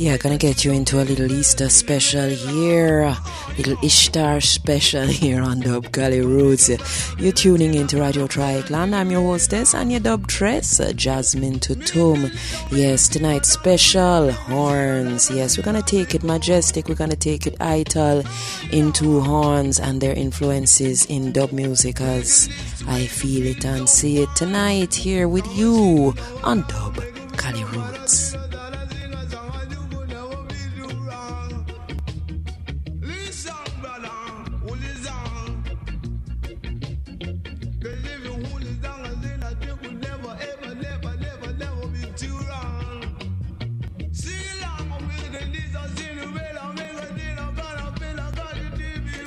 Yeah, gonna get you into a little Easter special here, little Ishtar special here on Dub Kali Rootz. You're tuning into Radio Dreyeckland. I'm your hostess and your dub tress, Jasmine Tutum. Yes, tonight's special horns. Yes, we're gonna take it majestic. We're gonna take it ital into horns and their influences in dub music as I feel it and see it tonight here with you on Dub Kali Rootz.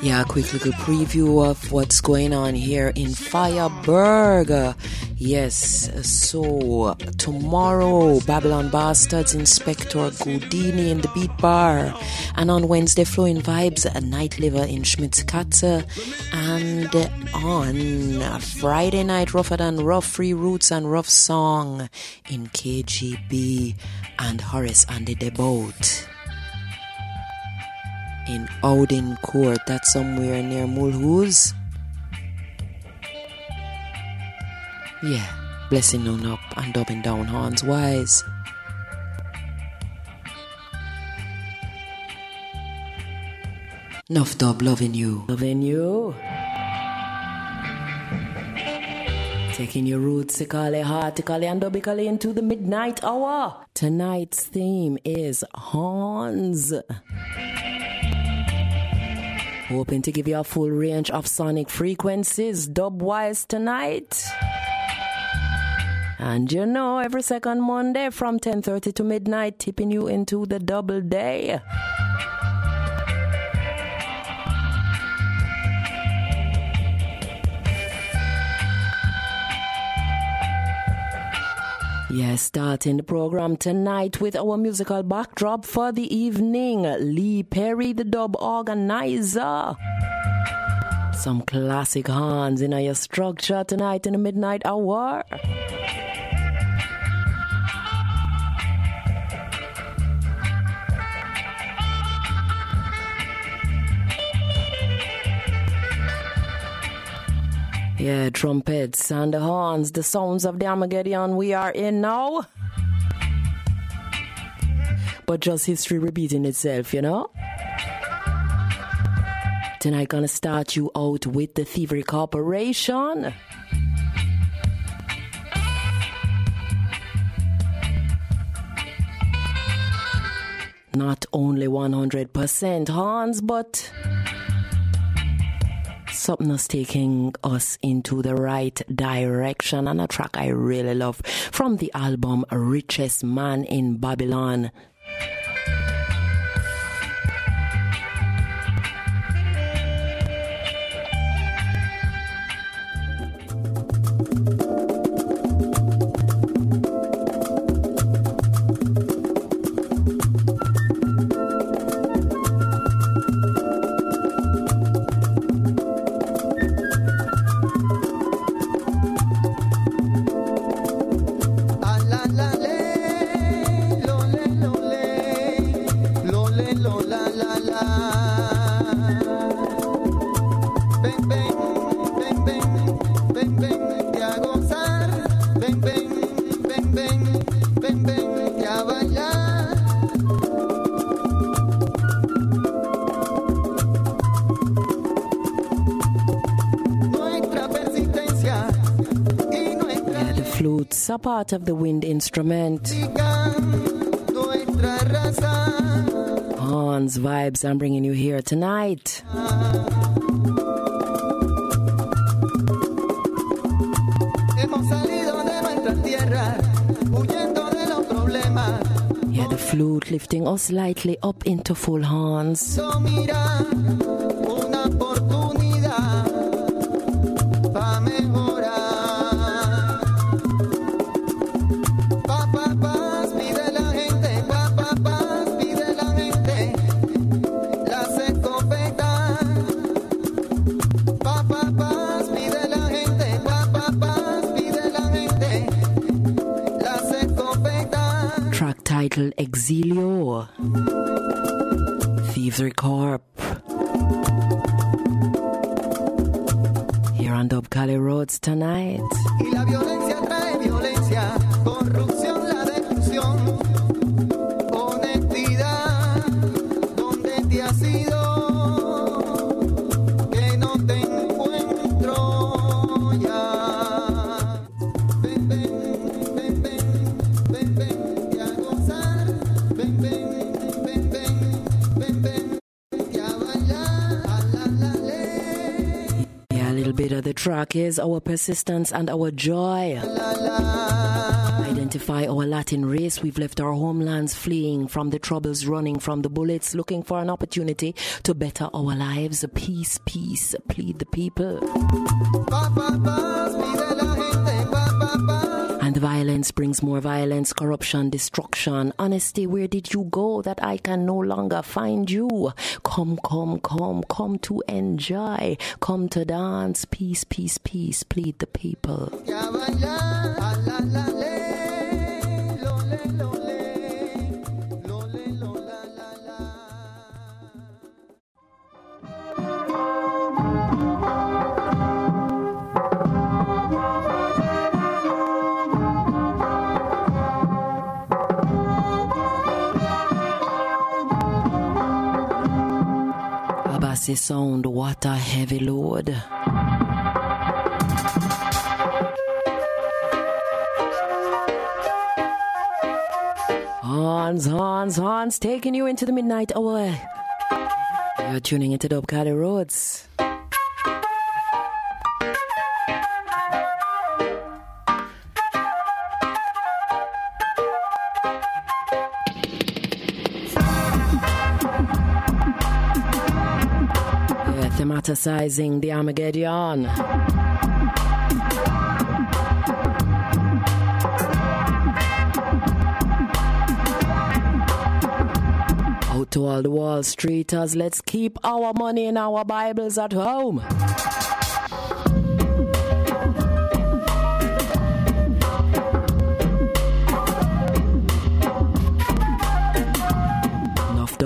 Yeah, quick little preview of what's going on here in Freiburg. Yes, so tomorrow, Babylon Bastards, Inspector Goudini in the Beat Bar. And on Wednesday, Flowing Vibes, a night liver in Schmitzkatze. And on Friday night, Rougher Than Rough, Free Roots and Rough Song in KGB and Horace and the Boat in Audincourt. That's somewhere near Mulhouse. Yeah, blessing on up and dubbing down horns wise. Enough dub loving you. Loving you. Taking your roots heartically and dubically into the midnight hour. Tonight's theme is horns. Hoping to give you a full range of sonic frequencies dub wise tonight. And you know, every second Monday from 10:30 to midnight, tipping you into the double day. Yes, starting the program tonight with our musical backdrop for the evening. Lee Perry, the dub organizer. Some classic horns in our structure tonight in the midnight hour. Yeah, trumpets and the horns, the sounds of the Armageddon we are in now. But just history repeating itself, you know? Tonight, gonna start you out with the Thievery Corporation. Not only 100% horns, but something that's taking us into the right direction and a track I really love from the album Richest Man in Babylon. Part of the wind instrument. Hans vibes I'm bringing you here tonight. Yeah, the flute lifting us lightly up into full horns. Is our persistence and our joy. Identify our Latin race. We've left our homelands fleeing from the troubles, running from the bullets, looking for an opportunity to better our lives. Peace, peace, plead the people. And violence brings more violence, corruption, destruction. Honesty, where did you go that I can no longer find you? Come, come, come, come to enjoy, come to dance. Peace, peace, peace, plead the people. Abassi sound, what a heavy load. Hans, Hans, Hans, taking you into the midnight hour. You're tuning into Dub Kali Rootz. Yeah, thematicizing the Armageddon. Out to all the Wall Streeters, let's keep our money in our Bibles at home.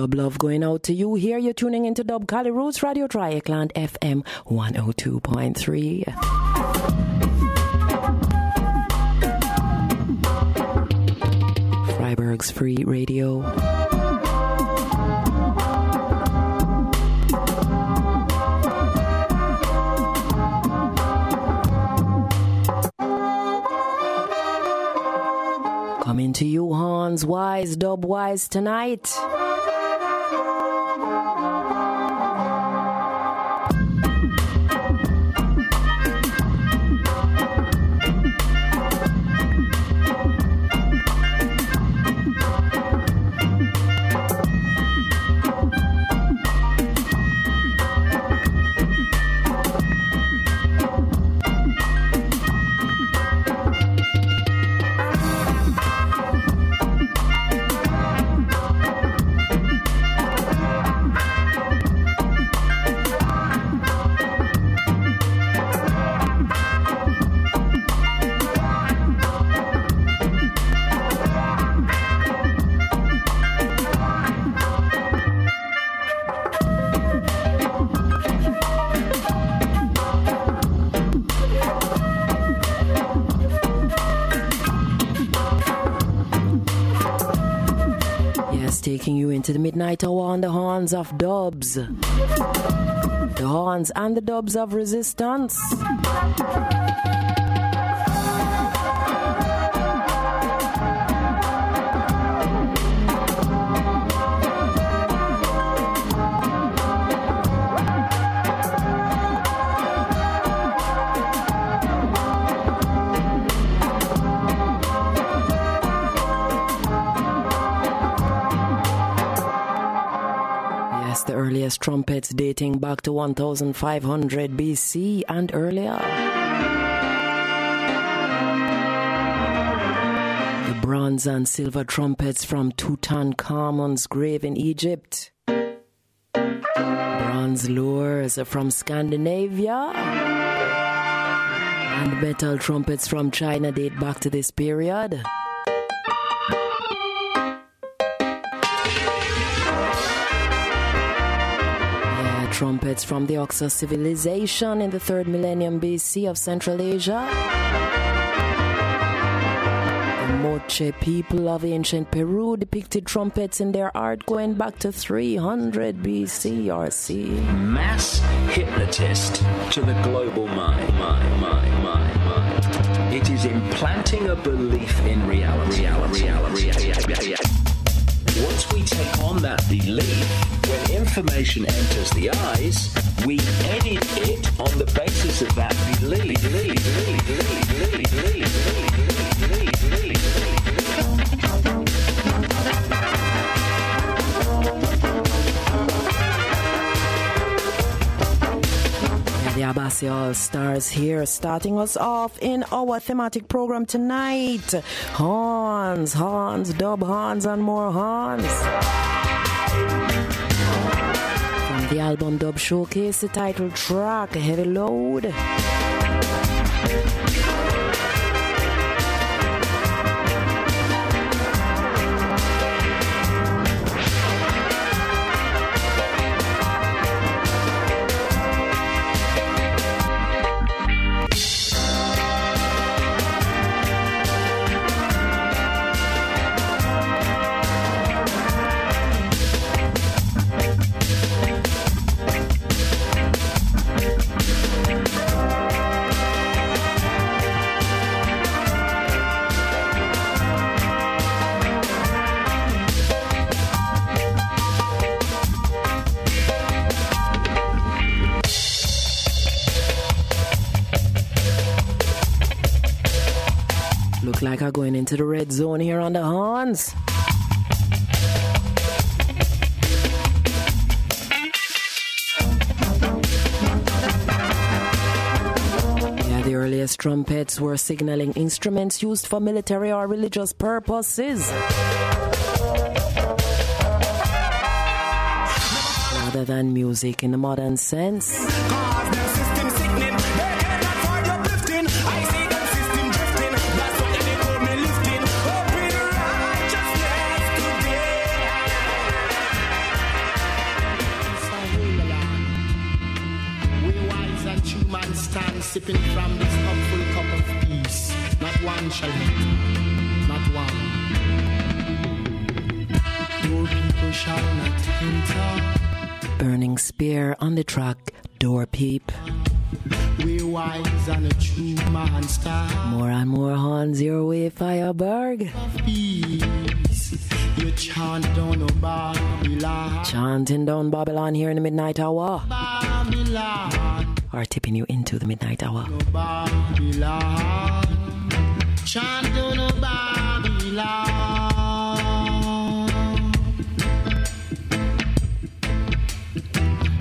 Dub love going out to you here. You're tuning into Dub Kali Rootz Radio Dreyeckland FM 102.3. Freiburg's Free Radio. Coming to you, Hans Wise, Dub Wise tonight. Midnight hour on the horns of dubs. The horns and the dubs of resistance. Trumpets dating back to 1500 BC and earlier. The bronze and silver trumpets from Tutankhamun's grave in Egypt. Bronze lures from Scandinavia. And metal trumpets from China date back to this period. Trumpets from the Oxus civilization in the third millennium BC of Central Asia. The Moche people of ancient Peru depicted trumpets in their art going back to 300 BC or C. Mass hypnotist to the global mind, mind, mind, mind, mind. It is implanting a belief in reality, reality, reality, reality, reality. Take on that belief, when information enters the eyes, we edit it on the basis of that belief, belief, belief, belief, The Abassi All Stars here, starting us off in our thematic program tonight. Horns, horns, dub horns, and more horns. From the album Dub Showcase, the title track, Heavy Load. Into the red zone here on the Hans. Yeah, the earliest trumpets were signaling instruments used for military or religious purposes. Rather than music in the modern sense. Chanting down Babylon here in the midnight hour. Babylon, Or tipping you into the midnight hour. Babylon.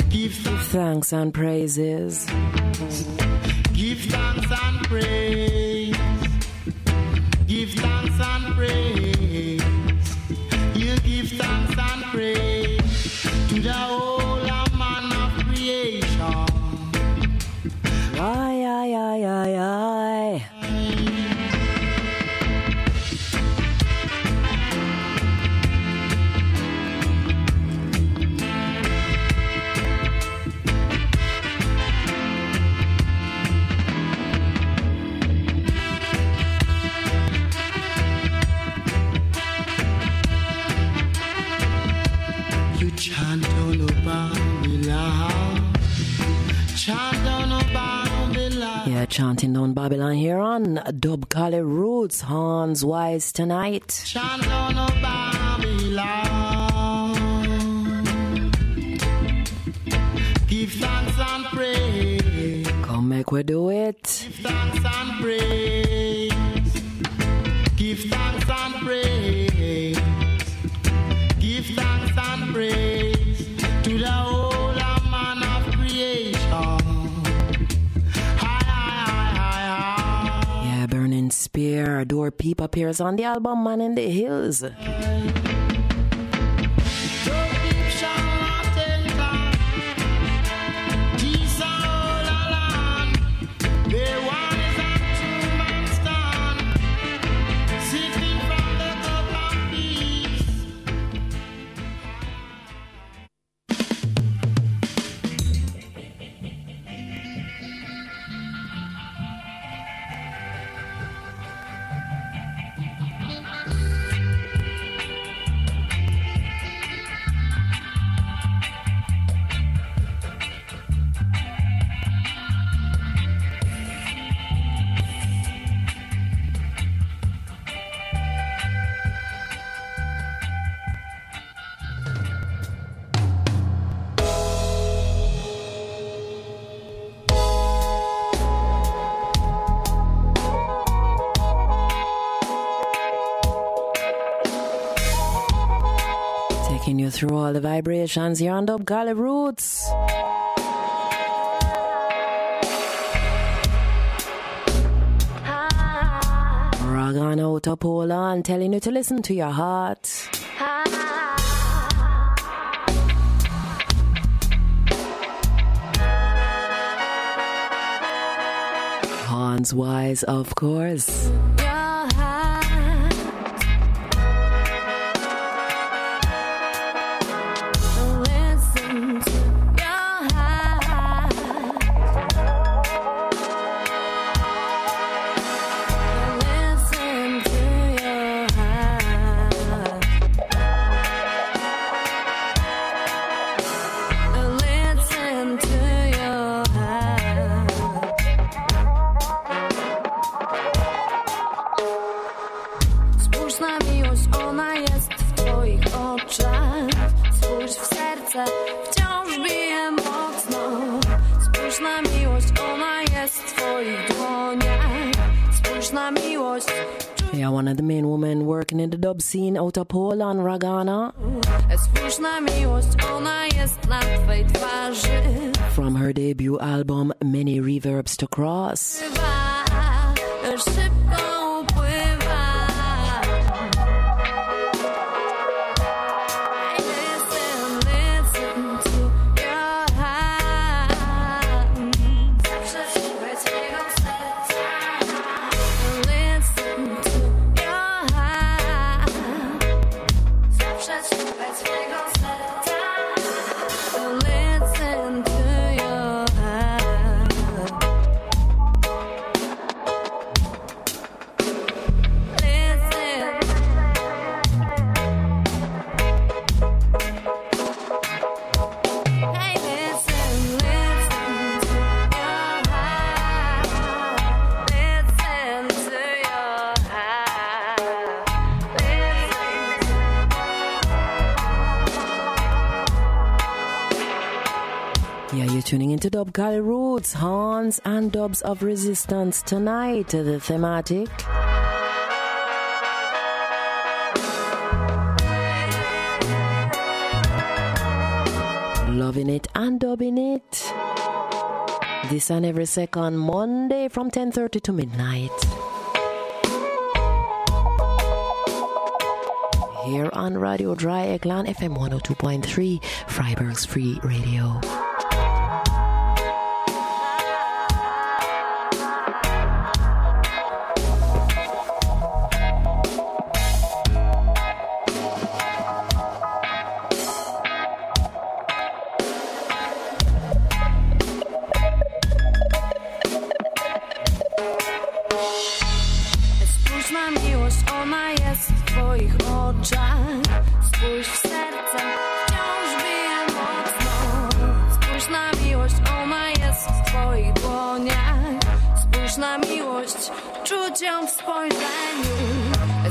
Give, Thanks and praises. give thanks and praise. Give thanks and praise. To the whole man of creation. Dub Kali Rootz. Hans Wise tonight. Chant on the Babylon. Give thanks and praise. Come make we do it. Give thanks and praise. Give thanks and praise. Give thanks and praise to the Spear. Door Peep appears on the album Man in the Hills. Vibrations here on Dub Roots. Ragan out of Poland, telling you to listen to your heart. Hans Wise, of course. Working in the dub scene out of Poland, Ragana. spójrz na miłość, ona jest na twej twarzy From her debut album, Many Reverbs to Cross. Dub Kali Rootz, Hans and Dubs of Resistance tonight. The thematic. Loving it and dubbing it. This and every second Monday from 10:30 to midnight. Here on Radio Dreyeckland FM 102.3, Freiburg's Free Radio. Spójrz na miłość, czuć ją w spojrzeniu.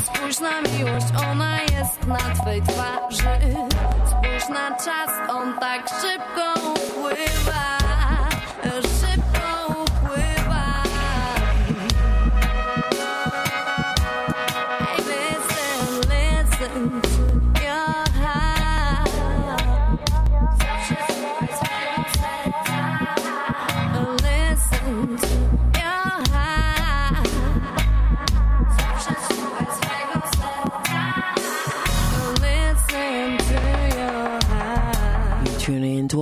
Spójrz na miłość, ona jest na twej twarzy. Spójrz na czas, on tak szybko upływa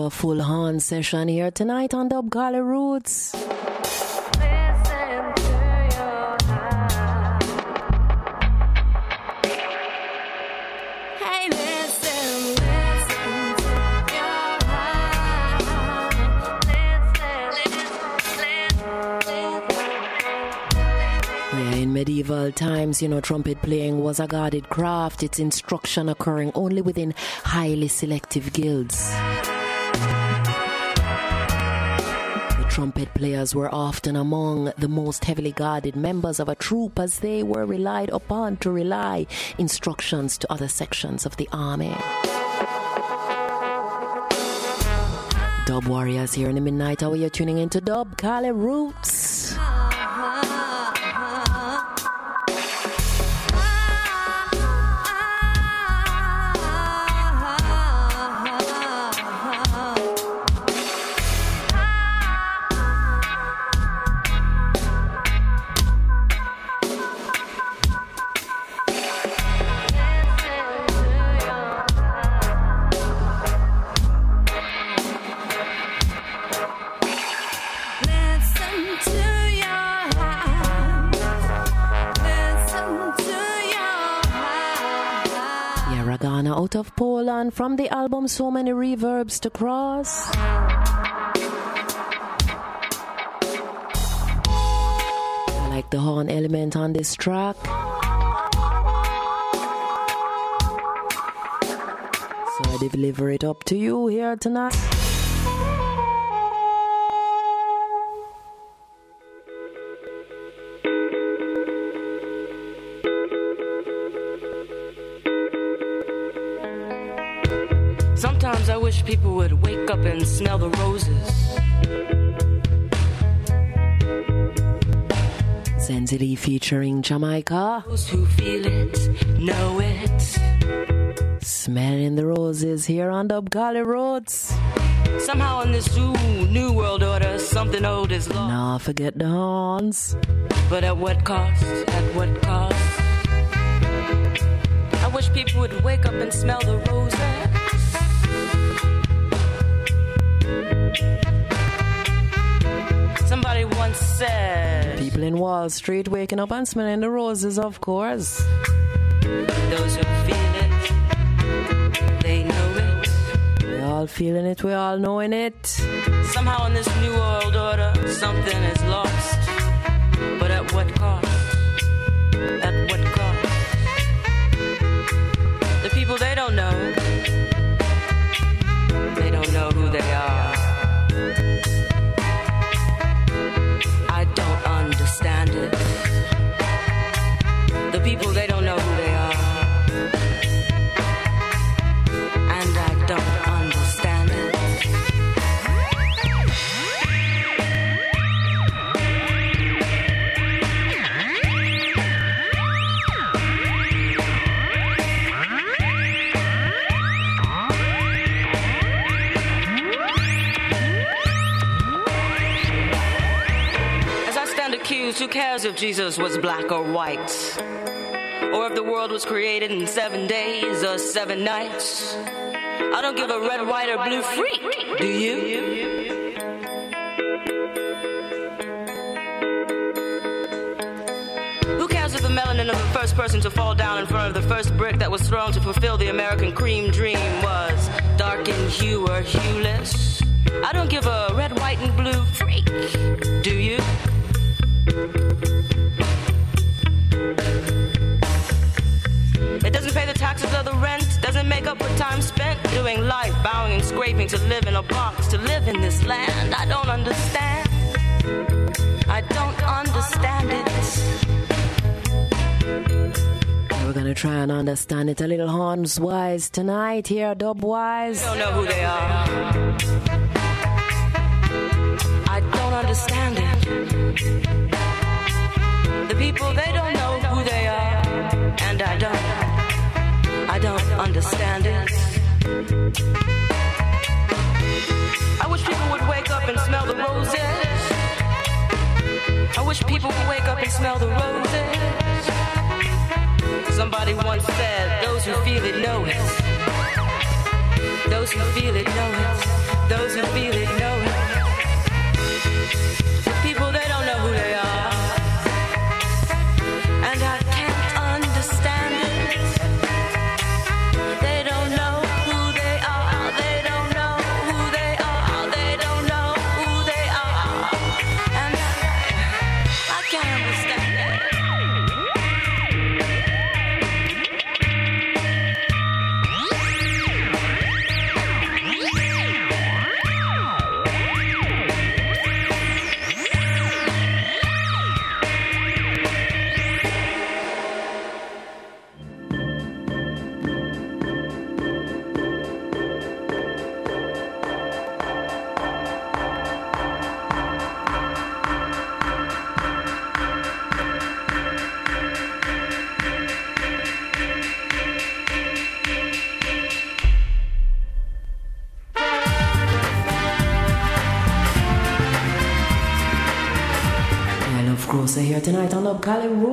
a full horn session here tonight on Dub Kali Rootz. Listen to your heart. Hey, listen, listen to your heart. Listen, listen, Yeah, in medieval times, you know, trumpet playing was a guarded craft, its instruction occurring only within highly selective guilds. Trumpet players were often among the most heavily guarded members of a troop as they were relied upon to relay instructions to other sections of the army. Dub Warriors here in the midnight hour. You're tuning into Dub Kali Rootz. Out of Poland from the album So Many Reverbs to Cross. I like the horn element on this track. So I deliver it up to you here tonight. Wish people would wake up and smell the roses. Zenzile featuring Jamika. Those who feel it, know it. Smelling the roses here on Dub Kali Rootz. Somehow in this new, new world order, something old is lost. Now forget the horns. But at what cost? At what cost? I wish people would wake up and smell the roses. Somebody once said, People in Wall Street waking up and smelling the roses, of course. those who feel it, they know it. We all feeling it, we all knowing it. Somehow in this new world order, something is lost. But at what cost? At what cost? The people they don't know, cares if Jesus was black or white? Or if the world was created in seven days or seven nights? I don't give a red, white, or blue freak. Do you? Who cares if the melanin of the first person to fall down in front of the first brick that was thrown to fulfill the American cream dream was dark in hue or hueless? I don't give a red, white, and blue freak. Do you? It doesn't pay the taxes or the rent, doesn't make up for time spent doing life, bowing and scraping to live in a box, to live in this land. I don't understand. I don't understand it. We're gonna try and understand it a little horns wise tonight here, dub wise. Don't know who they are. I don't understand it. People, they don't know who they are. And I don't. I don't understand it. I wish people would wake up and smell the roses. I wish people would wake up and smell the roses. Somebody once said, those who feel it know it. Those who feel it know it. Those who feel it know it. The people, they don't know who they are.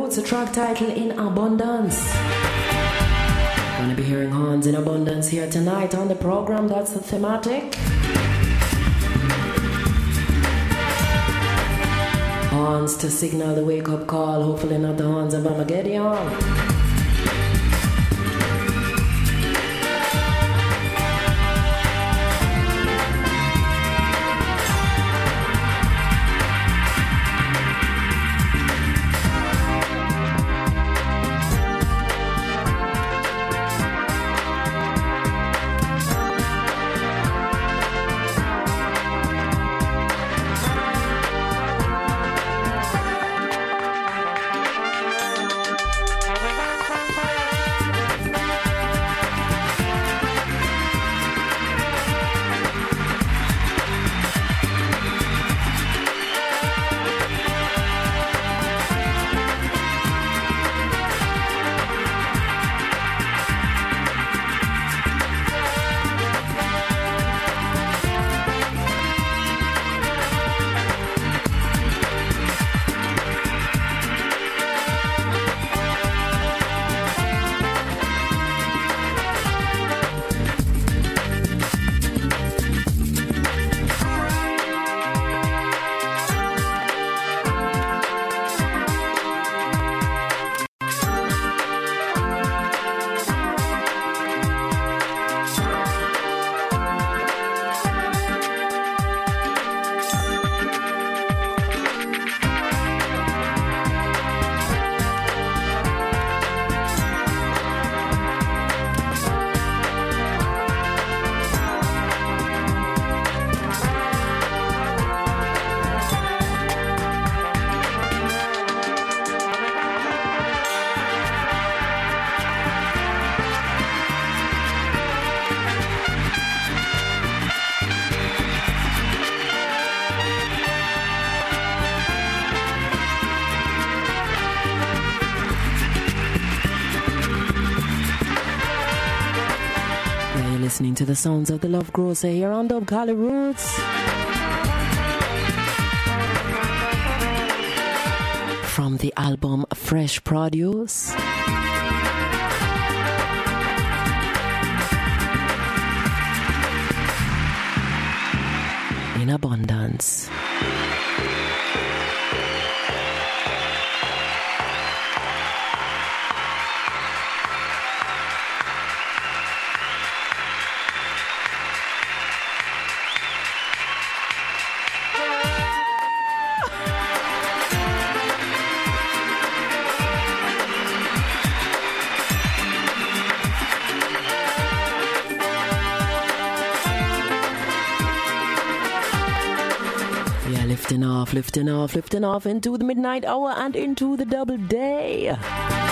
Gully a track title In Abundance. Gonna be hearing horns in abundance here tonight on the program. That's the thematic. Horns to signal the wake up call, hopefully not the horns of Armageddon. Sounds of the Love Grocer here on Dub Kali Rootz. From the album Fresh Produce. In abundance. Off, lifting off, into the midnight hour and into the double day.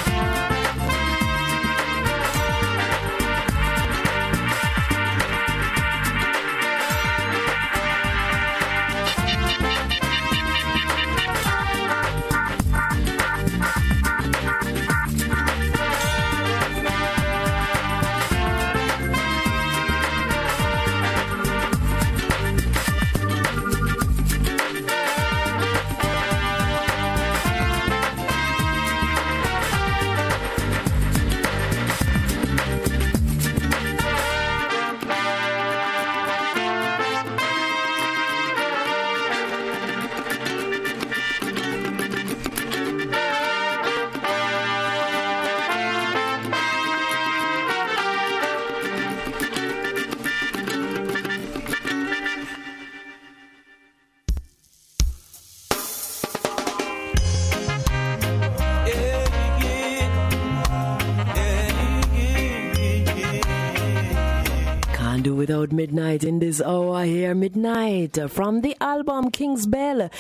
Midnight in this hour here. Midnight uh, from the album King's Bell.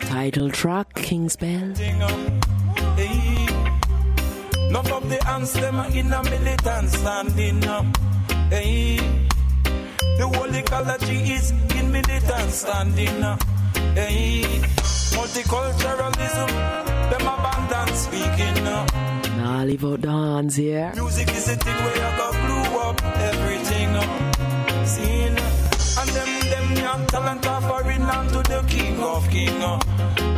Title track King's Bell. the in a militant standing. Hey. The whole ecology is in militant standing. Hey. Multiculturalism, them abandon speaking. Now the hands here. Music is the thing where you go glue up everything. uh, Seen. And them, them young talent unto the king of king. uh,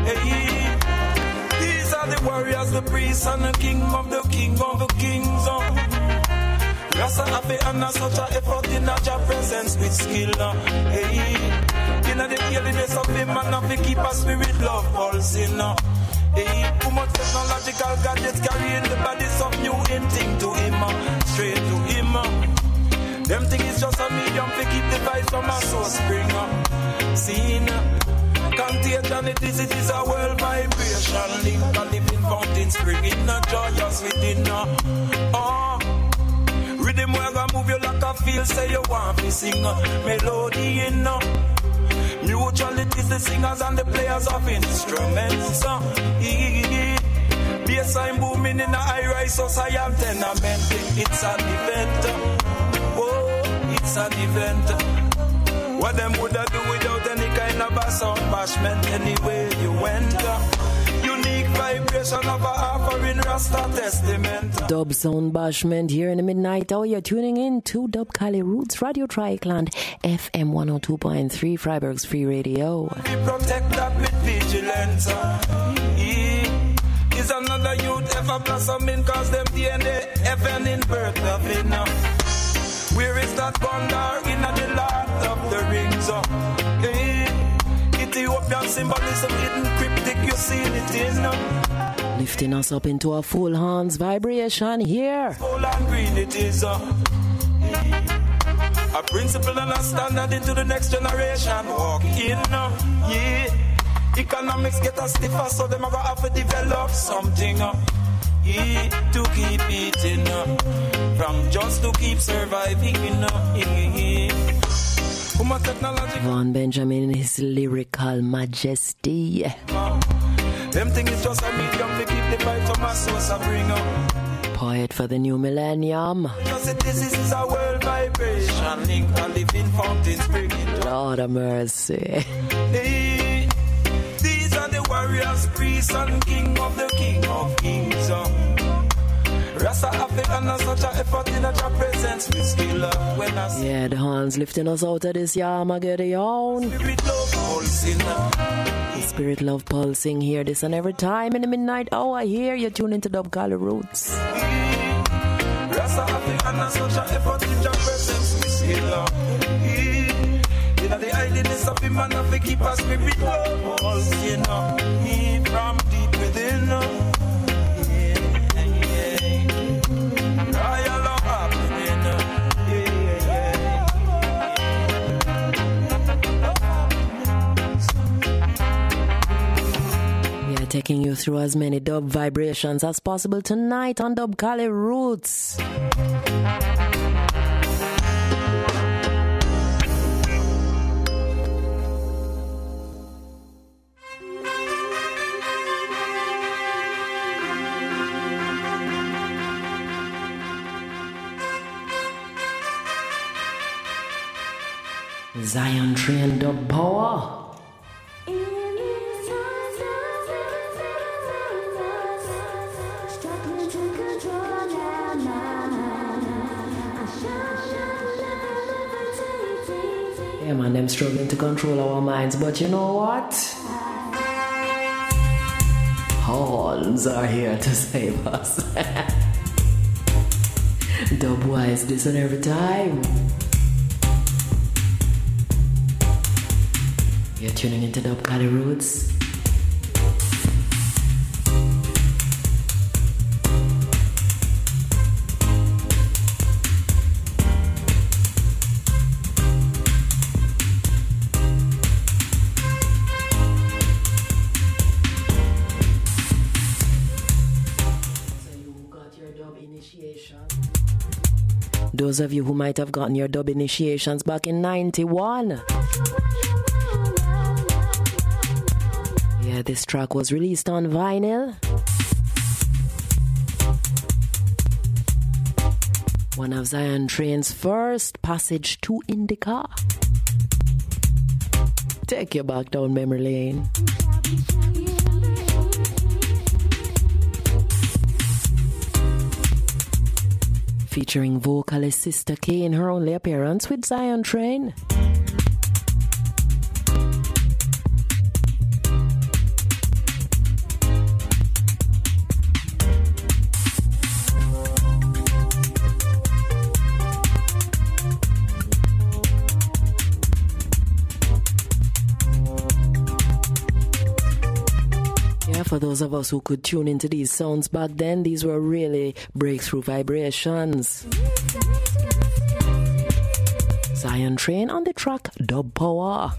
Hey. These are the warriors, the priests, and the king of the king of the kings. uh. Under such a effort in a job presence with skill. uh, Hey. In the of have to keep a spirit love pulsing. uh. Hey, too much technological gadgets carrying the bodies of new in thing to him, uh, straight to him. uh. Them thing is just a medium to keep the vibes from a source spring. uh. Seen, contagion it is, it is a world vibration. Link a living fountain springing, not joyous within. Oh, rhythm where gonna move you like a feel, say you want to sing. Melody in. Mutual it is the singers and the players of instruments. Uh, Bassline booming in the high rise society tenement. It's an event. uh, Oh, it's an event. What them would I do without any kind of a sound bashment anywhere you went? Vibration of a offering Rasta testament. Dub Sound Bashment here in the midnight hour. You're tuning in to Dub Kali Rootz Radio Dreyeckland FM 102.3 Freiburg's Free Radio. We protect that with vigilance. yeah. Is another youth ever blossoming cause them DNA heaven in birth of it now. Where is that Gondor in the Lord of the Rings? Uh, Symbolism hidden cryptic, you see it in uh, Lifting us up into a full hands vibration here. gold and green it is. Uh. A principle and a standard into the next generation. Walk in, uh, yeah. Economics get us stiffer, so them a go have to develop something. Uh, yeah, to keep eating, uh, from just to keep surviving. Uh, yeah. Vaughn Benjamin in his lyrical majesty. them thing just a medium to keep the vibe from a source of bring up. Poet for the new millennium. This is a world vibration, link a living fountain springing. Lord of mercy. These are the warriors, priests, and king of the king of kings. Um. Yeah, the hands lifting us out of this Yamageddon. spirit love pulsing. The spirit love pulsing here this and every time in the midnight hour here you tune into Dub Kali Rootz. Rasta have and a such a effort in your presence. We skill up. In the idleness of him and have to keep a spirit love pulsing. He from deep within. Taking you through as many dub vibrations as possible tonight on Dub Kali Rootz. Zion Train Dub Power. Yeah, man, them struggling to control our minds, but you know what? Horns are here to save us. Dubwise, this and every time. You're tuning into Dub Kali Rootz. Those of you who might have gotten your dub initiations back in 91. Yeah, this track was released on vinyl. One of Zion Train's first passage to Indica. Take you back down memory lane. Featuring vocalist Sister K in her only appearance with Zion Train. Those of us who could tune into these sounds back then, these were really breakthrough vibrations. Zion Train on the track Dub Power.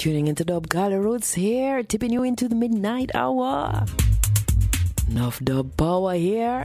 Tuning into Dub Kali Rootz here, tipping you into the midnight hour. Enough dub power here.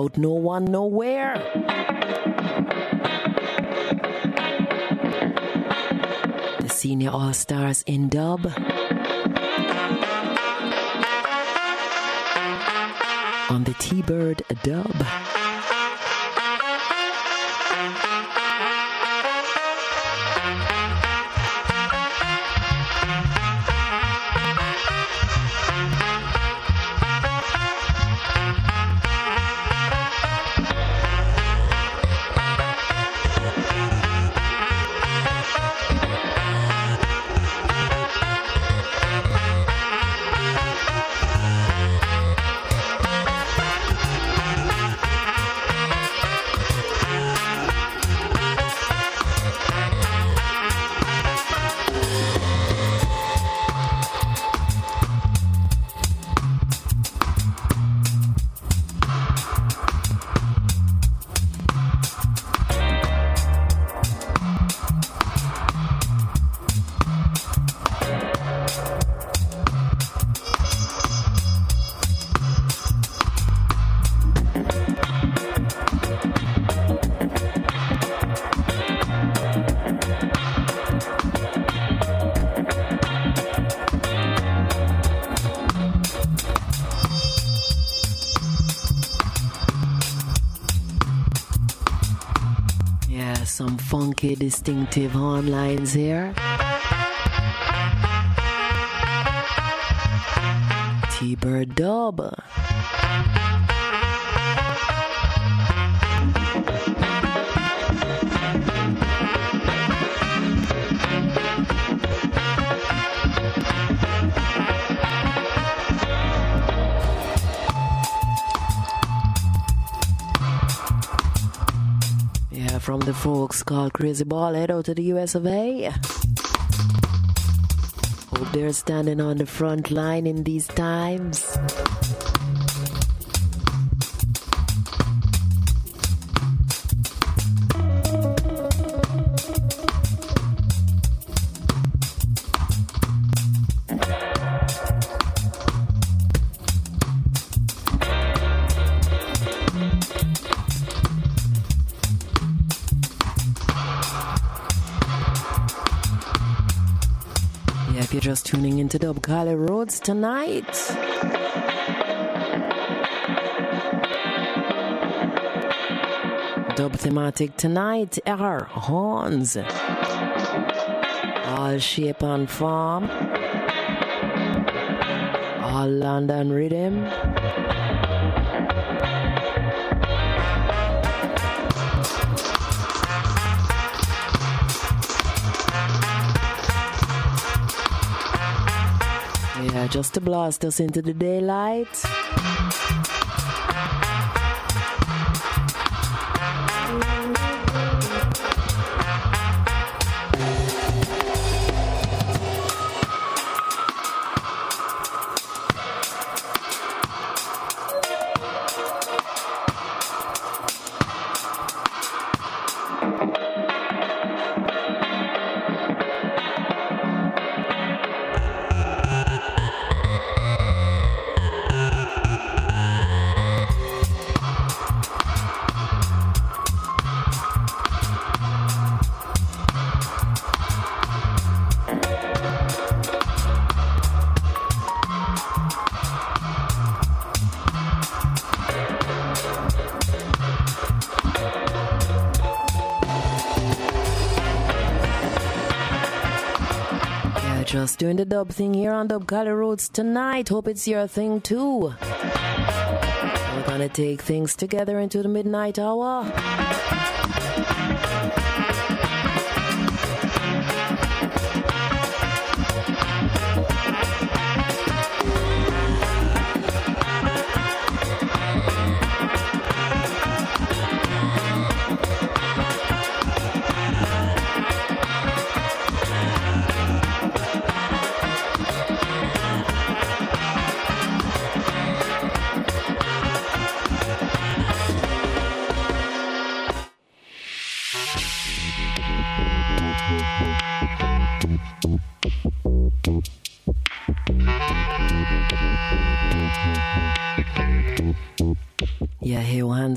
Out no one nowhere. The senior all stars in dub. On the T Bird dub. Distinctive horn lines here. Folks called Crazy Ball, head out to the US of A. Hope they're standing on the front line in these times. Tonight. Dub thematic tonight are horns. All shape and form. All London rhythm. Just to blast us into the daylight. Doing the dub thing here on Dub Kali Rootz tonight. Hope it's your thing too. We're gonna take things together into the midnight hour.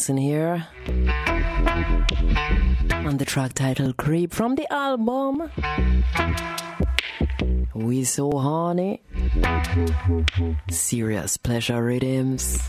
Hansen here. On the track title Creep from the album. We So Horny. Serious pleasure rhythms.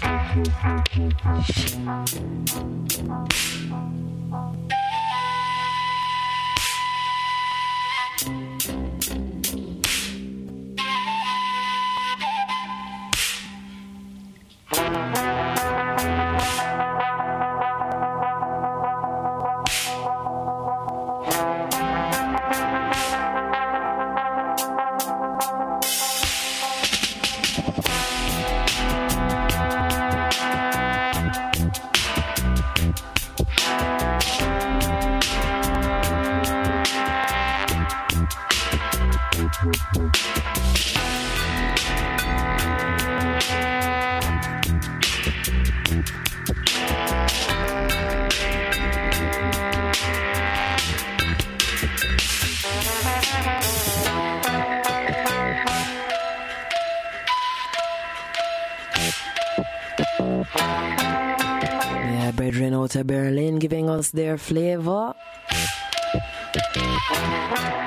Us their flavor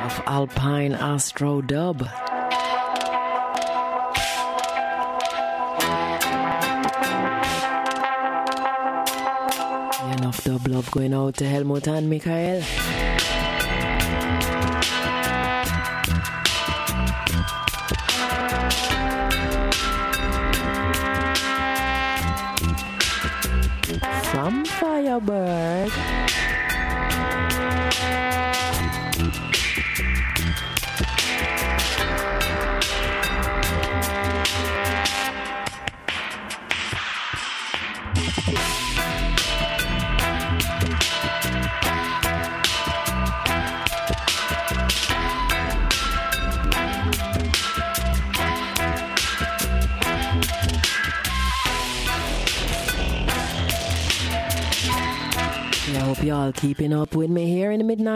of Alpine Astro Dub. Enough dub love going out to Helmut and Michael.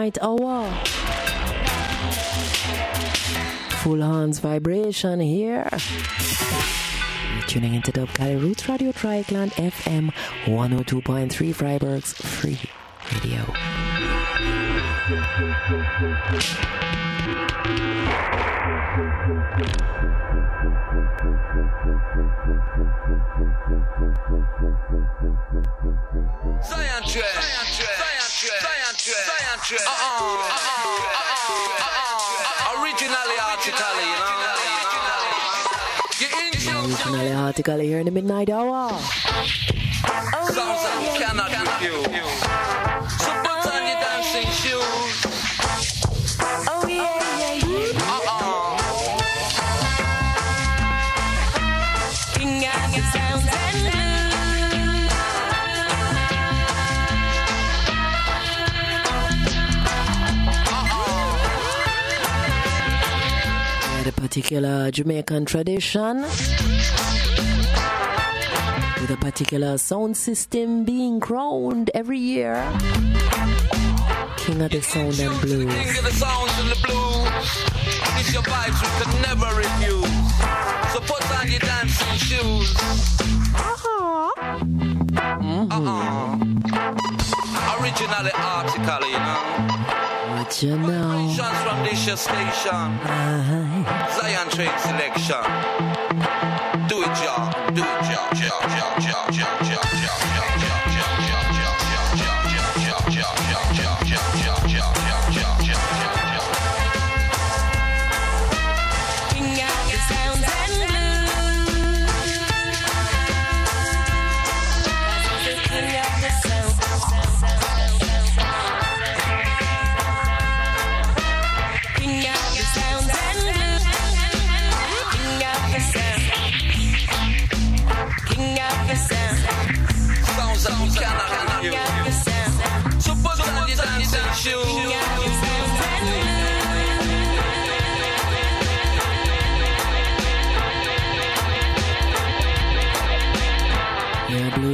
Midnight hour. Oh, Full hands vibration here. You're tuning into Dub Kali Rootz Radio Dreyeckland FM 102.3 Freiburg's free radio. Uh-uh, uh-uh, uh-uh, originally, artically, you know. You in tune. Originally article here in the midnight hour. Sounds that cannot confuse. So put on your dancing shoes. A particular Jamaican tradition. With a particular sound system being crowned every year. King of the sound and blues. King of the sounds and the blues. It's your vibes we could never refuse. So put on your dancing shoes. Uh-uh. Originally artically, you know. What you know? From this station. Aye. Zion Train Selection. Do it, y'all. Do it, y'all,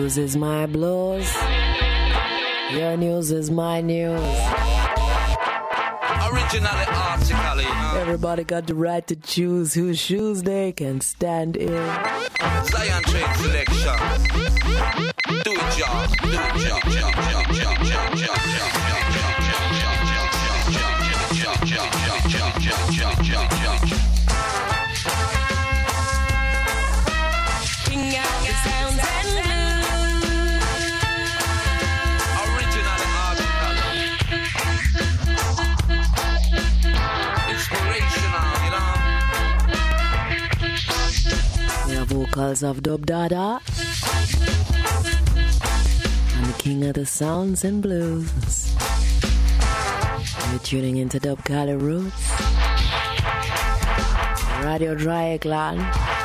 Blues is my blues. Your news is my news. Originally artically, know. Everybody got the right to choose whose shoes they can stand in. Zion Train Selection. Do it, y'all. Do it, y'all. Vocals of Dub Dada. And the king of the sounds and blues. You're tuning into Dub Kali Rootz. Radio Dreyeckland. Whether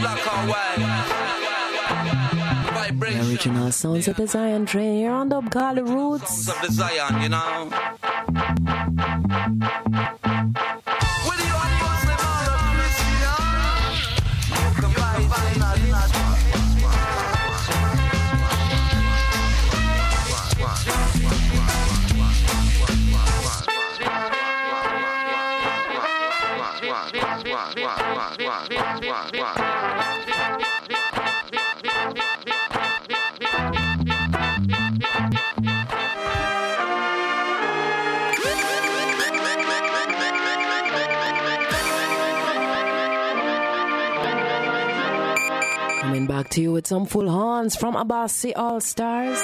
black or white. The Vibration original sounds of the Zion Train here on Dub Kali Rootz. of the Zion, you know. to you with some full horns from Abassi All Stars.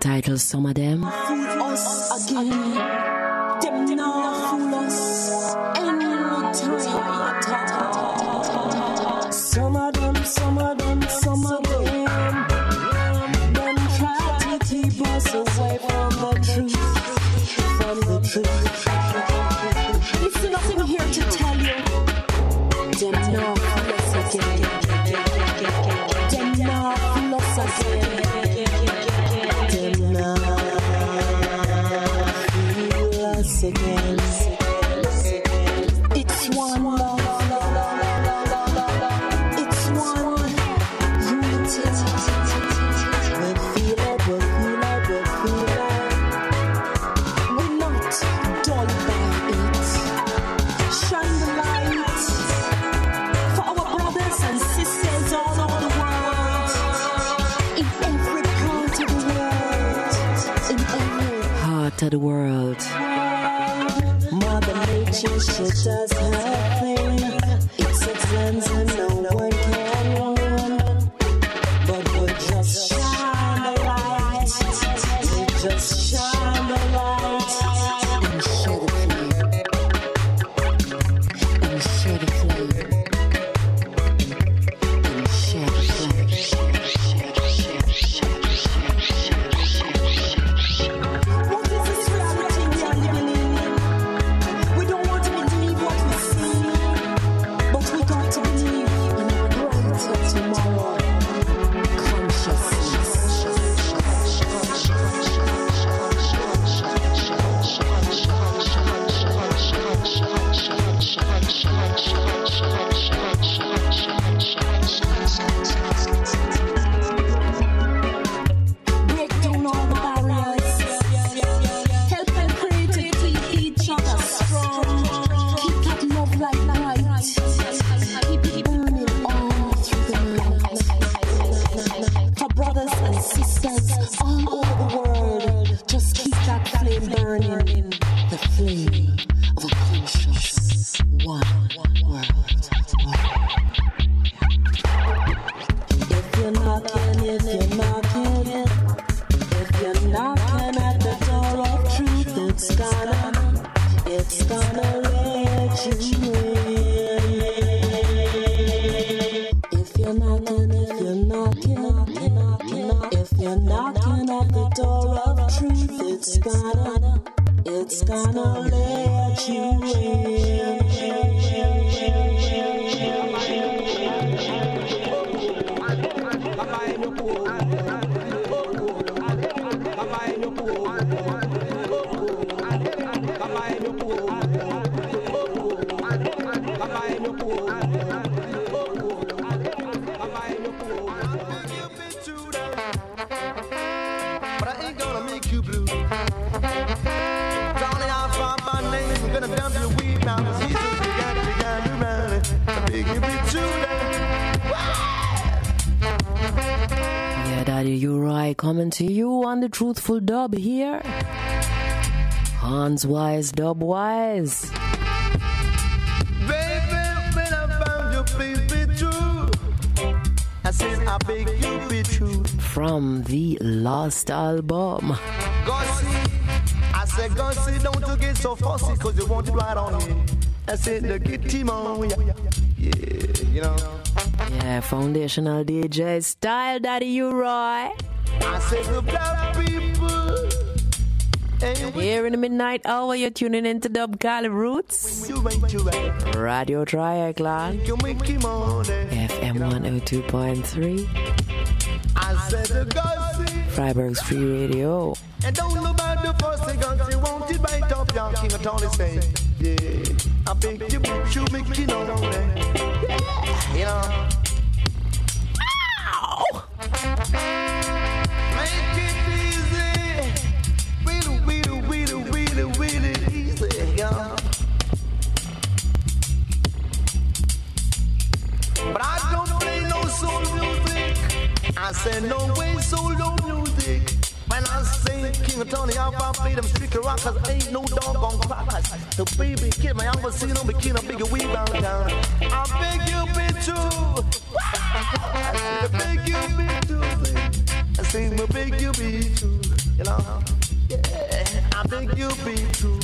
titled Somadem. Truthful dub here. Hans Wise, Dub Wise. Baby, when I found you, true. I said, I beg you be true. From the last album. Gussie, I said, Gussie, don't you get so fussy, cause you want it right on me. I said, look at him on, yeah, yeah, you know. Yeah, foundational DJ style, Daddy U-Roy. I said, the black people, and we Here in the midnight hour, you're tuning into Dub Kali Rootz. you you right. Radio Dreyeckland. You make him on there. FM 102.3. I said, Freiburg's Free Radio. and don't know about the first thing, Gussie, won't it bite up, young King of Tony say, yeah. I beg you, bitch, you make him on. Yeah, you know. Make I say no way solo music. When I say King of Tony, I'll play them streaky rockers. Ain't no doggone crackers. The baby kid, my young see no bikini, a bigger weed round town. I beg you, be true. I beg you, be true. I say, I beg you, be true. You know? Yeah, I beg you, be true.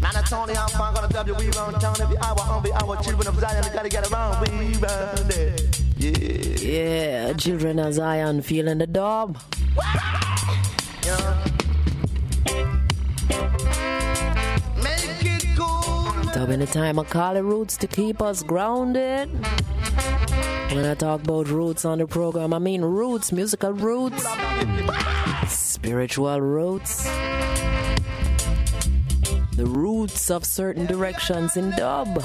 Man, I you I'm fine, gonna you, we round town every hour, every hour. Children of Zion, you gotta get around, we round there. Yeah. Yeah, children of Zion feeling the dub. it cool. Dubbing the time of Kali Rootz to keep us grounded. When I talk about roots on the program, I mean roots, musical roots, spiritual roots, the roots of certain directions in dub.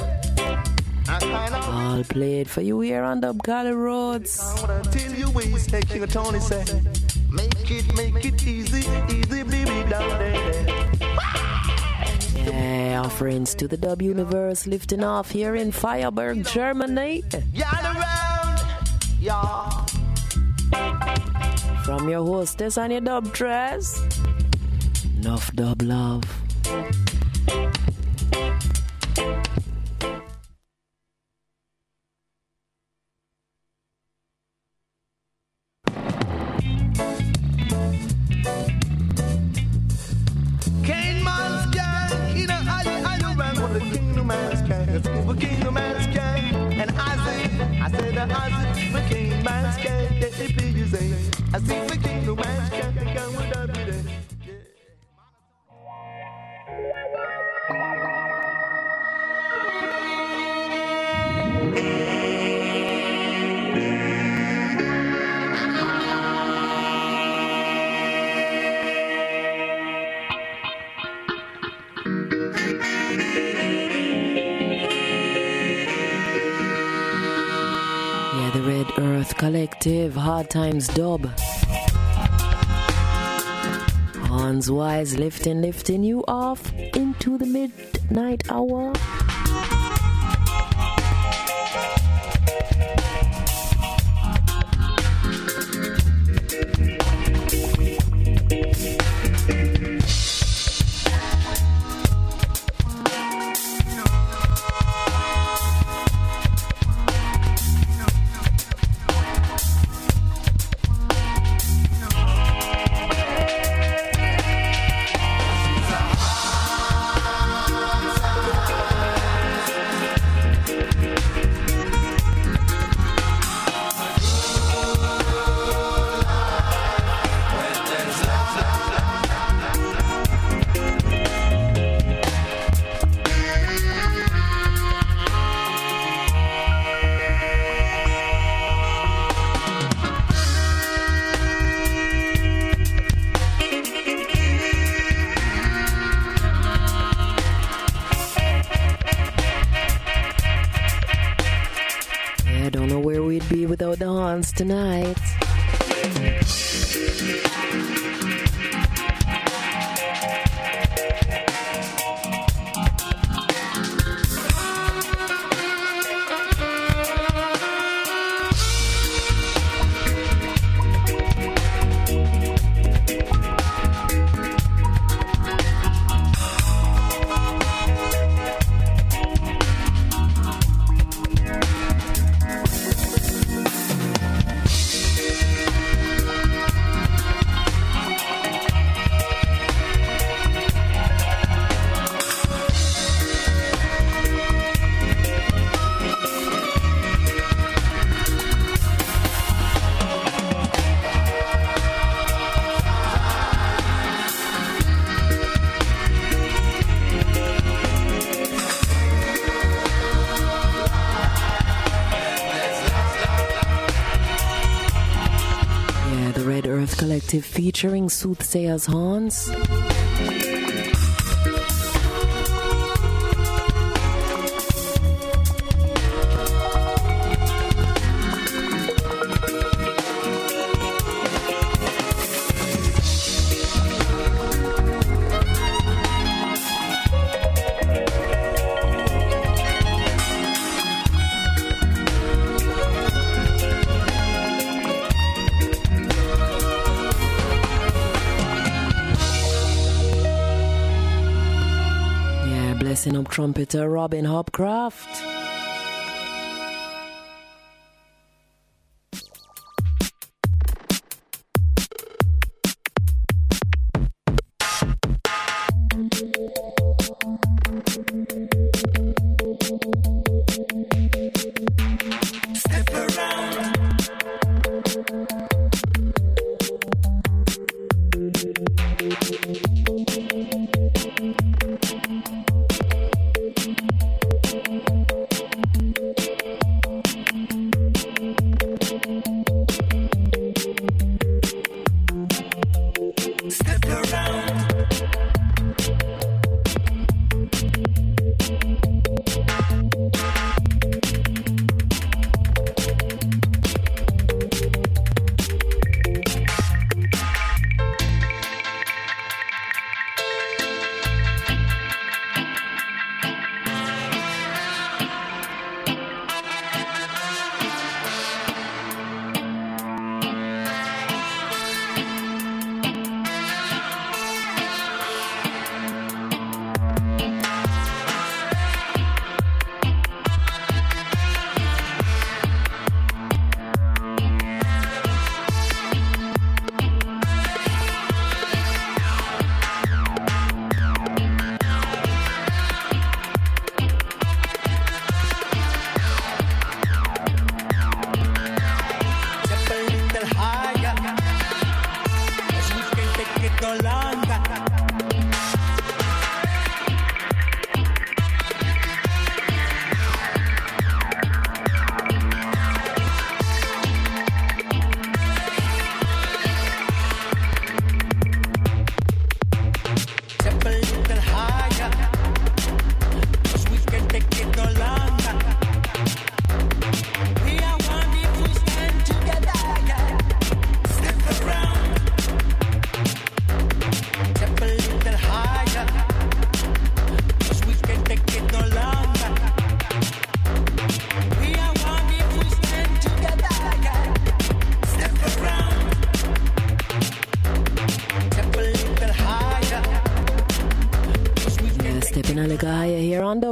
All played for you here on Dub Kali Rootz. wanna you you say, King Tony say. Make it, make it easy, easy, baby, down there. Yeah, offerings to the Dub Universe lifting off here in Freiburg, Germany. Y'all around, y'all. From your hostess and your dub dress. Enough dub love. Collective, Hard Times Dub. Hans Wise lifting, lifting you off into the midnight hour. soothsayer's horns. trumpeter uh, Robin Hopcroft.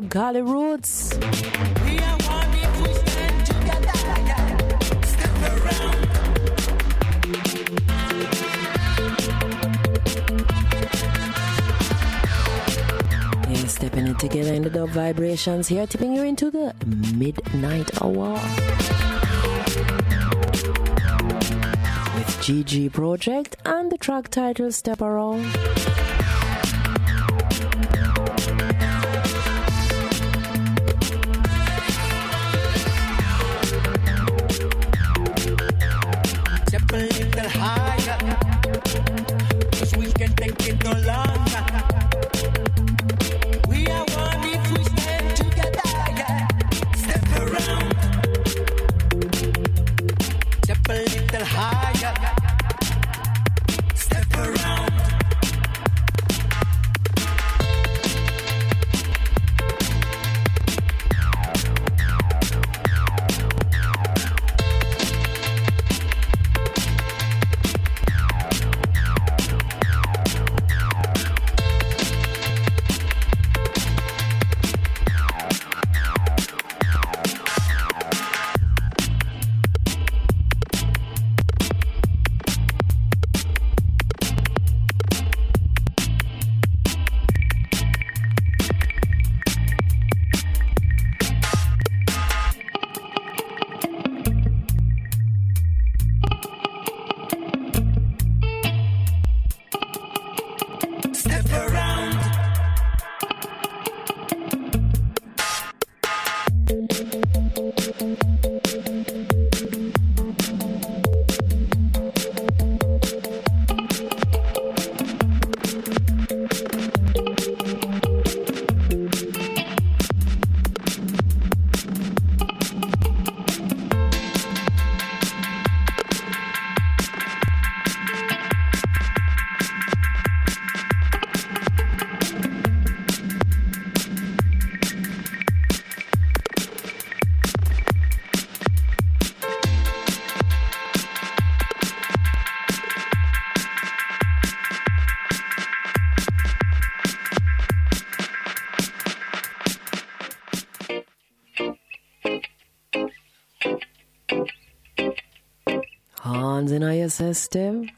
Gully Roots. stepping it together in the dub vibrations here, tipping you into the midnight hour with GG Project and the track title Step Around. Your system.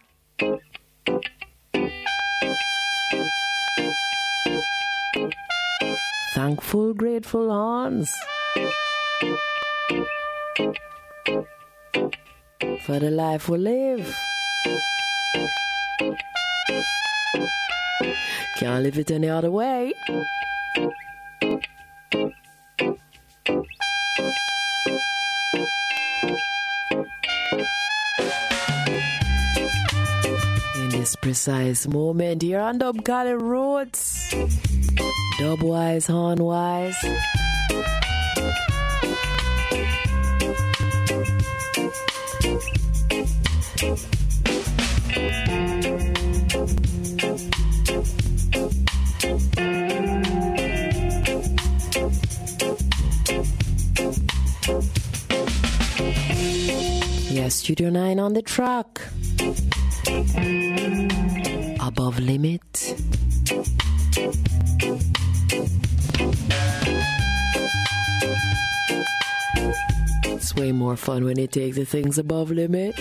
Thankful, grateful hands. For the life we live. Can't live it any other way. Precise moment, here on Dub Kali Rootz. Dub wise, horn wise. Yeah, Studio 9 on the track. More fun when you take the things above limit.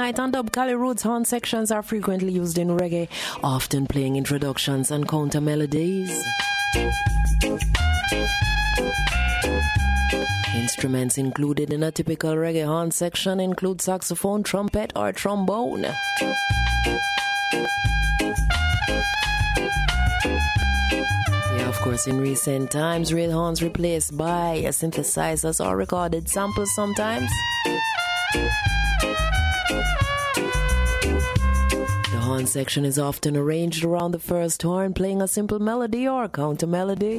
Here on Dub Kali Rootz. Horn sections are frequently used in reggae, often playing introductions and counter melodies. Instruments included in a typical reggae horn section include saxophone, trumpet, or trombone. Yeah, of course, in recent times, real horns replaced by synthesizers or recorded samples sometimes. Horn section is often arranged around the first horn, playing a simple melody or counter melody.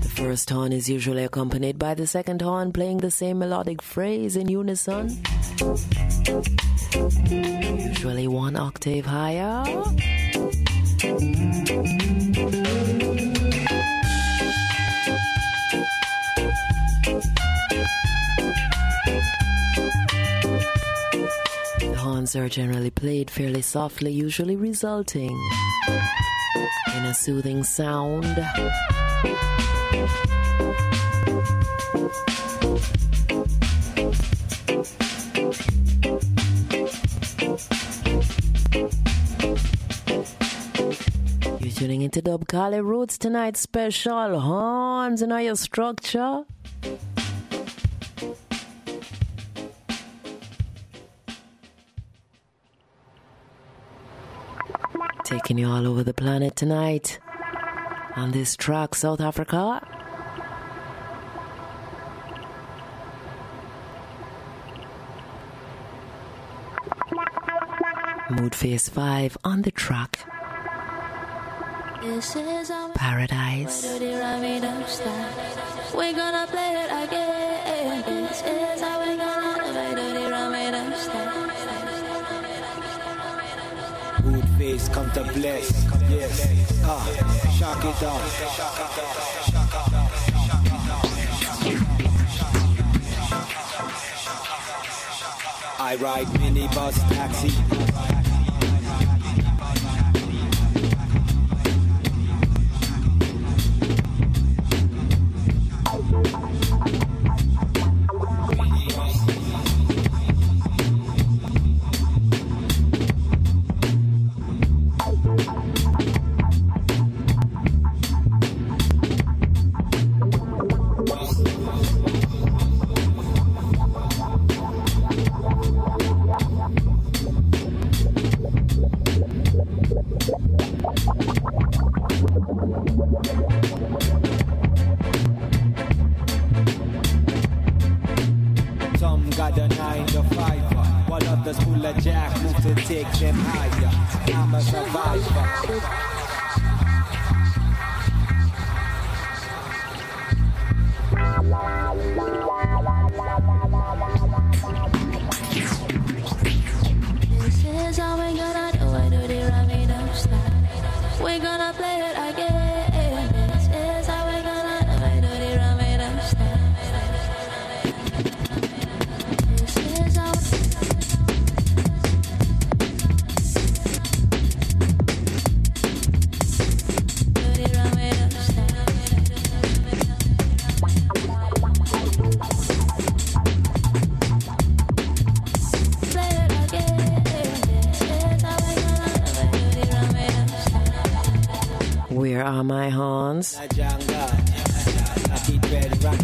The first horn is usually accompanied by the second horn playing the same melodic phrase in unison. Usually one octave higher. Horns are generally played fairly softly, usually resulting in a soothing sound. You're tuning into Dub Kali Rootz tonight special horns in your structure. Taking you all over the planet tonight on this track, South Africa. Mood Phase 5 on the track. This is our Paradise. melody, rhyme style. We're gonna play it again. Come to bless. Yes. Ah, shock it off. I ride minibus taxi.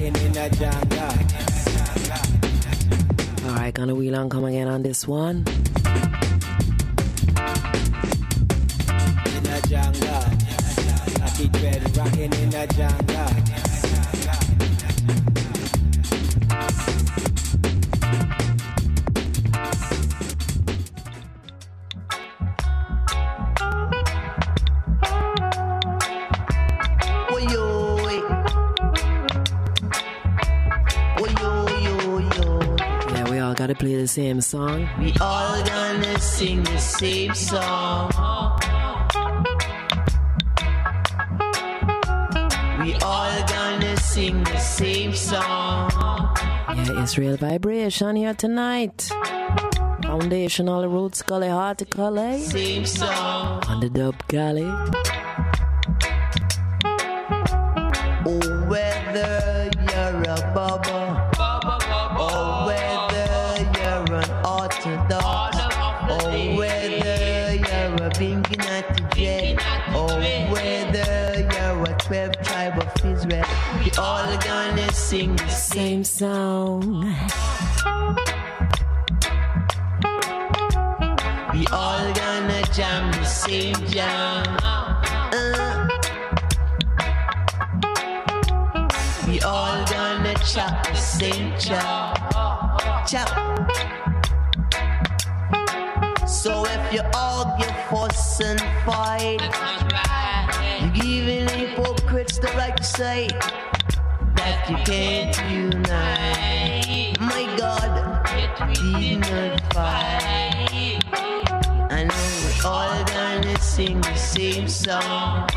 In a janga. Alright, gonna wheel and come again on this one. Same song. We all gonna sing the same song. We all gonna sing the same song. Yeah, Israel Vibration here tonight. Foundational Roots Gully Horticulture Same song. on the Dub Galley. Same song. We all gonna jam the same jam. Uh. We all gonna chop the same chop. Chop. So if you all argue, fuss and fight, you're giving hypocrites the right to say you can't unite. My God, did not fight. I know we all gonna sing the same song.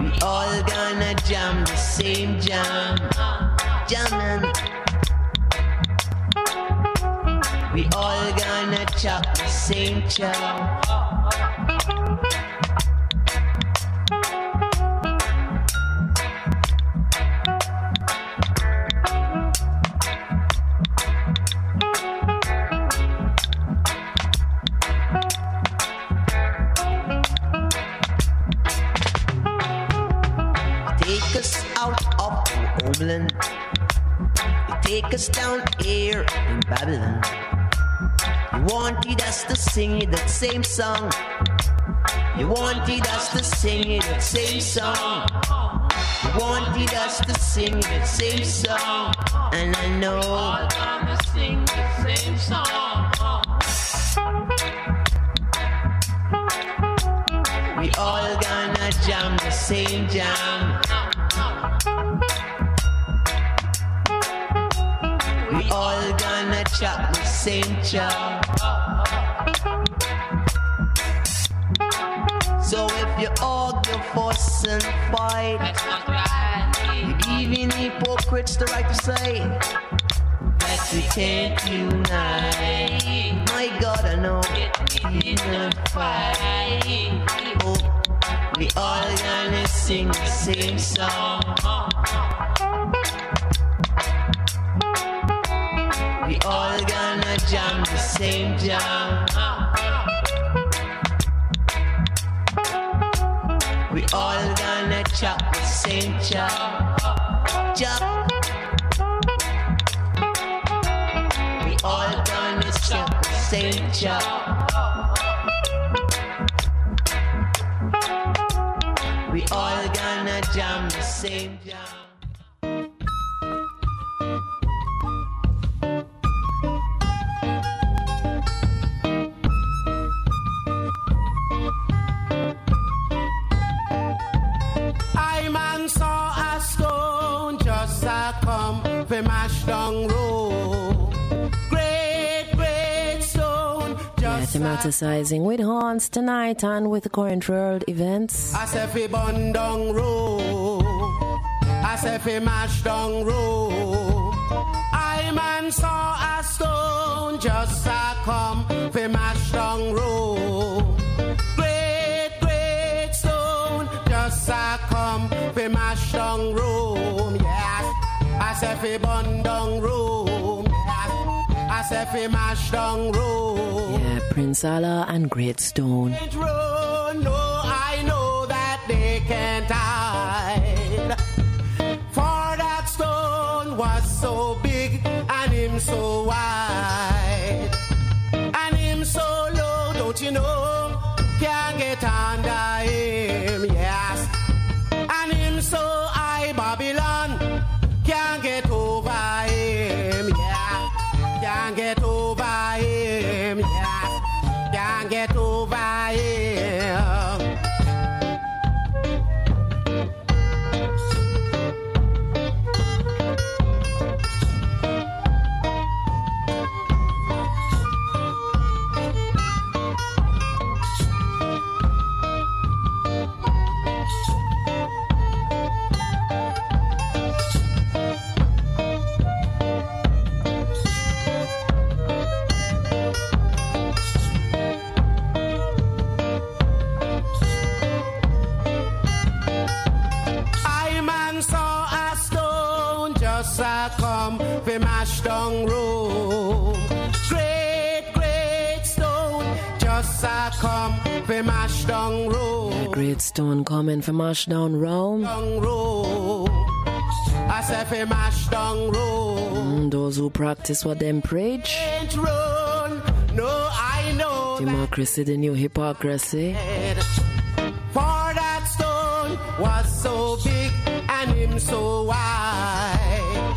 We all gonna jam the same jam. Jamming. We all gonna chop the same chop. Same song. You wanted us to sing it, same song. You wanted us to sing it, same song. And I know. All gonna sing the same song. We all gonna jam the same jam. We all gonna chop the same chop. And fight, you even hypocrites the right to say that we can't unite. My God, I know unify. Oh, we all gonna sing the same song. We all gonna jam the same jam. Chop same chop. Chop. We all gonna chop the same chop. Yeah, thematicizing with horns tonight and with current world events. I say fi bun down. I say fi mash down. I man saw a stone just a come fi mash down. Great, great stone just a come fi mash down. Yes, I say fi bun down. Yes, I fi mash down road. Yeah, Prince Alla and Great Stone. No, I know that they can't hide. For that stone was so big and him so wide. Come fi mash down road. Great Stone coming from Ashdown Rome. Down road. I say fi mash down road. Mm, those who practice what them preach. Can't run. No, I know Democracy, the new hypocrisy. For that stone was so big and him so wide.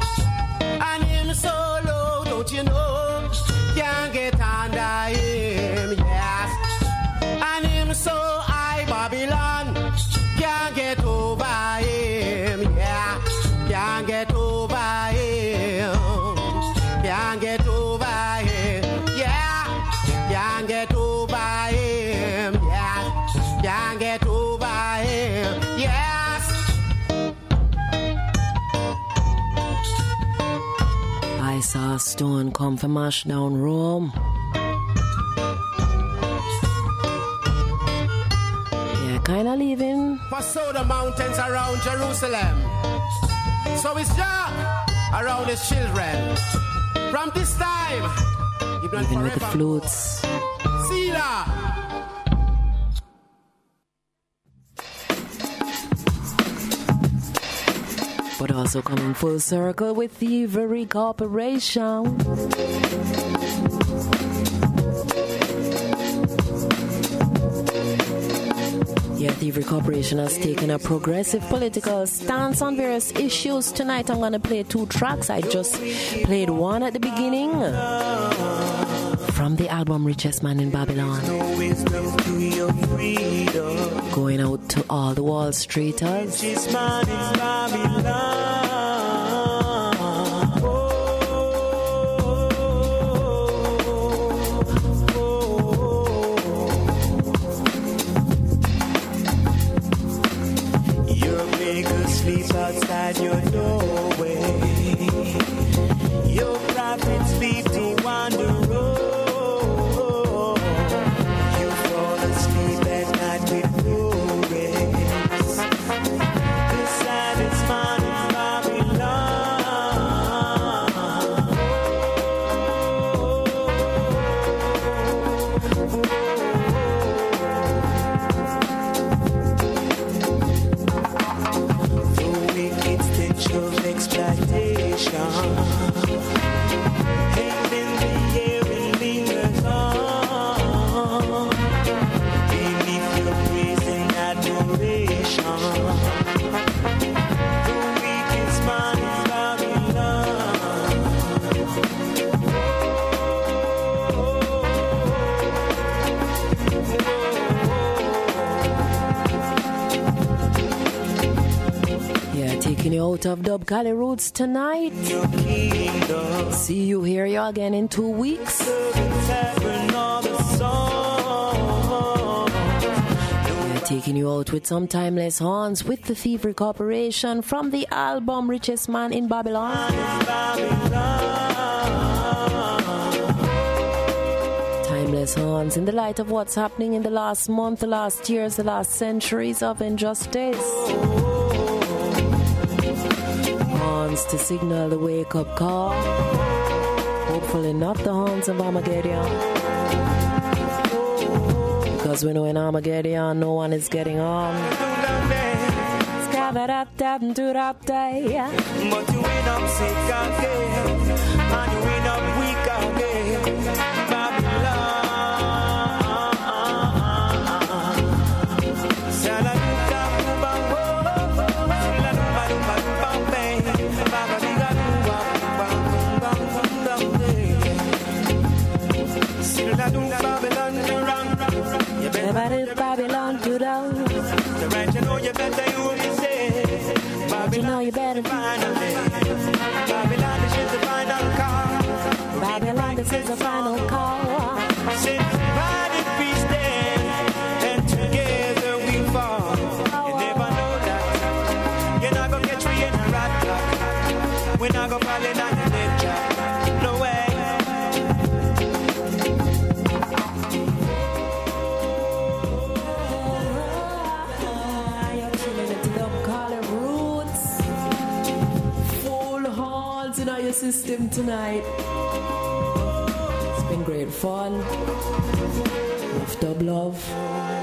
Saw a stone come from Ashdown Rome. Yeah, kinda leaving. So the mountains around Jerusalem. So it's Jah around his children. From this time, even, with the flutes. Also coming full circle with Thievery Corporation. Yeah, Thievery Corporation has taken a progressive political stance on various issues. Tonight I'm going to play two tracks. I just played one at the beginning from the album Richest Man in Babylon. Going out to all the Wall Streeters. Outside your Out of Dub Kali Rootz tonight. See you here you again in two weeks. Yeah, taking you out with some timeless horns with the Thievery Corporation from the album Richest Man in Babylon. Timeless horns in the light of what's happening in the last month, the last years, the last centuries of injustice. Horns to signal the wake up call. Hopefully, not the horns of Armageddon. Because we know in Armageddon, no one is getting on. But you end up is the final call. Since divided we stand, and together we fall. You never know that. You're not gonna catch me in a rat. We're not gonna fall in dead trap. No way. You're chilling fun. Dub love.